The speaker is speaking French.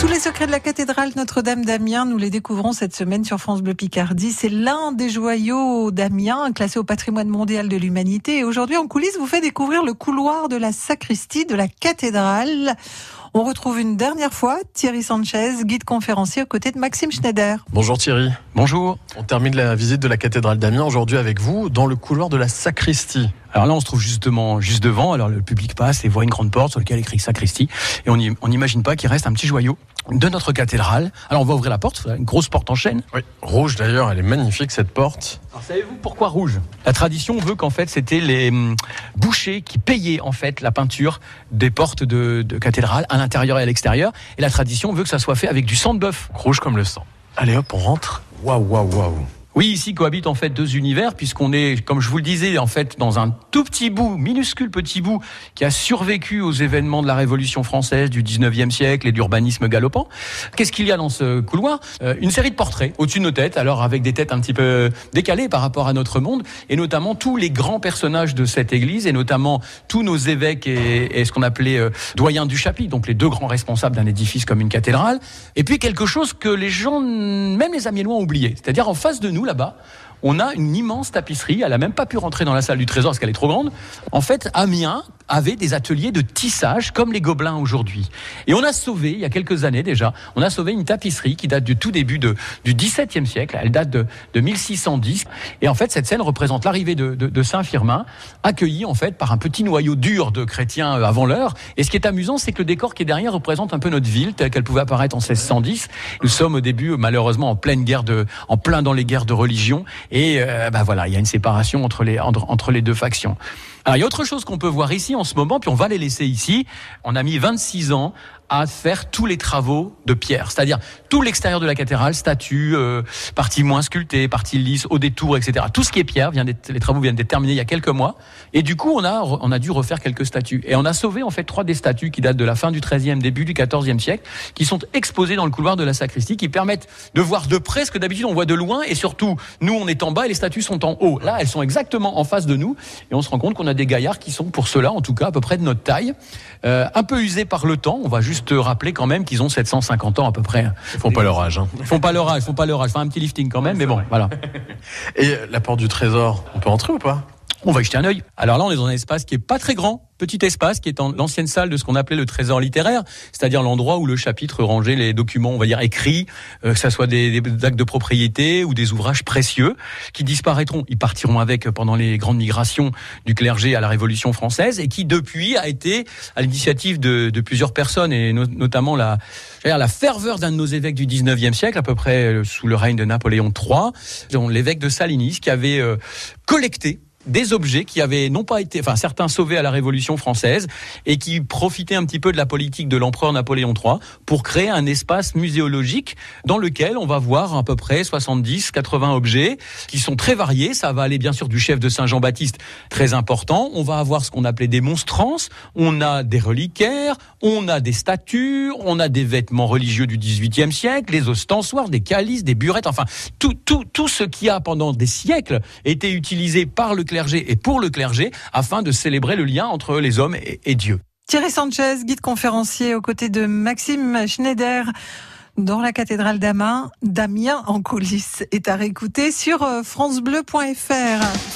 Tous les secrets de la cathédrale Notre-Dame d'Amiens, nous les découvrons cette semaine sur France Bleu Picardie. C'est l'un des joyaux d'Amiens, classé au patrimoine mondial de l'humanité. Et aujourd'hui, en coulisses, vous fait découvrir le couloir de la sacristie de la cathédrale. On retrouve une dernière fois Thierry Sanchez, guide conférencier aux côtés de Maxime Schneider. Bonjour Thierry. Bonjour. On termine la visite de la cathédrale d'Amiens aujourd'hui avec vous dans le couloir de la sacristie. Alors là, on se trouve justement juste devant. Alors le public passe et voit une grande porte sur laquelle est écrit sacristie. Et on n'imagine pas qu'il reste un petit joyau de notre cathédrale. Alors on va ouvrir la porte, une grosse porte en chaîne. Oui, rouge d'ailleurs, elle est magnifique cette porte. Alors savez-vous pourquoi rouge? La tradition veut qu'en fait c'était les hum, bouchers qui payaient en fait la peinture des portes de, de cathédrale à l'intérieur et à l'extérieur. Et la tradition veut que ça soit fait avec du sang de bœuf. Rouge comme le sang. Allez hop, on rentre. Waouh, waouh, waouh. Oui, ici cohabitent en fait deux univers, puisqu'on est, comme je vous le disais, en fait dans un tout petit bout, minuscule petit bout, qui a survécu aux événements de la Révolution française du 19e siècle et d'urbanisme galopant. Qu'est-ce qu'il y a dans ce couloir? Euh, Une série de portraits au-dessus de nos têtes, alors avec des têtes un petit peu décalées par rapport à notre monde, et notamment tous les grands personnages de cette église, et notamment tous nos évêques et, ce qu'on appelait euh, doyens du chapitre, donc les deux grands responsables d'un édifice comme une cathédrale. Et puis quelque chose que les gens, même les Amiénois, ont oublié, c'est-à-dire en face de nous, là-bas, on a une immense tapisserie. Elle n'a même pas pu rentrer dans la salle du trésor parce qu'elle est trop grande. En fait, Amiens avait des ateliers de tissage comme les Gobelins aujourd'hui. Et on a sauvé, il y a quelques années déjà, on a sauvé une tapisserie qui date du tout début du XVIIe siècle. Elle date de, de 1610. Et en fait, cette scène représente l'arrivée de, de, Saint-Firmin, accueilli en fait par un petit noyau dur de chrétiens euh, avant l'heure. Et ce qui est amusant, c'est que le décor qui est derrière représente un peu notre ville telle qu'elle pouvait apparaître en 1610. Nous sommes au début, malheureusement, en pleine guerre de, en plein dans les guerres de religion. Et euh, ben voilà, il y a une séparation entre les, entre les deux factions. Alors, il y a autre chose qu'on peut voir ici en ce moment, puis on va les laisser ici. On a mis 26 ans à faire tous les travaux de pierre, c'est-à-dire tout l'extérieur de la cathédrale, statues, euh, parties moins sculptées, parties lisses, au détour, etc. Tout ce qui est pierre, vient les travaux viennent d'être terminés il y a quelques mois, et du coup on a on a dû refaire quelques statues, et on a sauvé en fait trois des statues qui datent de la fin du XIIIe, début du XIVe siècle, qui sont exposées dans le couloir de la sacristie, qui permettent de voir de près ce que d'habitude on voit de loin, et surtout nous on est en bas et les statues sont en haut. Là elles sont exactement en face de nous, et on se rend compte qu'on a des gaillards qui sont pour cela, en tout cas à peu près de notre taille, euh, un peu usés par le temps. On va juste rappeler quand même qu'ils ont 750 ans à peu près. Ils font pas leur âge. Hein. Ils font pas leur âge, ils font pas leur âge. Enfin un petit lifting quand même, mais bon, voilà. Et la porte du trésor, on peut entrer ou pas? On va jeter un œil. Alors là, on est dans un espace qui est pas très grand, petit espace qui est en l'ancienne salle de ce qu'on appelait le trésor littéraire, c'est-à-dire l'endroit où le chapitre rangeait les documents, on va dire écrits, euh, que ça soit des, actes de propriété ou des ouvrages précieux qui disparaîtront. Ils partiront avec pendant les grandes migrations du clergé à la Révolution française et qui depuis a été à l'initiative de, plusieurs personnes et no, notamment la, la ferveur d'un de nos évêques du 19e siècle, à peu près sous le règne de Napoléon III, l'évêque de Salinis, qui avait euh, collecté des objets qui avaient non pas été, enfin certains sauvés à la Révolution française et qui profitaient un petit peu de la politique de l'empereur Napoléon III pour créer un espace muséologique dans lequel on va voir à peu près 70, 80 objets qui sont très variés. Ça va aller bien sûr du chef de Saint-Jean-Baptiste, très important. On va avoir ce qu'on appelait des monstrances. On a des reliquaires, on a des statues, on a des vêtements religieux du XVIIIe siècle, des ostensoirs, des calices, des burettes, enfin tout, tout, tout ce qui a pendant des siècles été utilisé par le clergé et pour le clergé afin de célébrer le lien entre les hommes et, Dieu. Thierry Sanchez, guide conférencier aux côtés de Maxime Schneider dans la cathédrale d'Amiens, Damien en coulisses, est à réécouter sur francebleu.fr.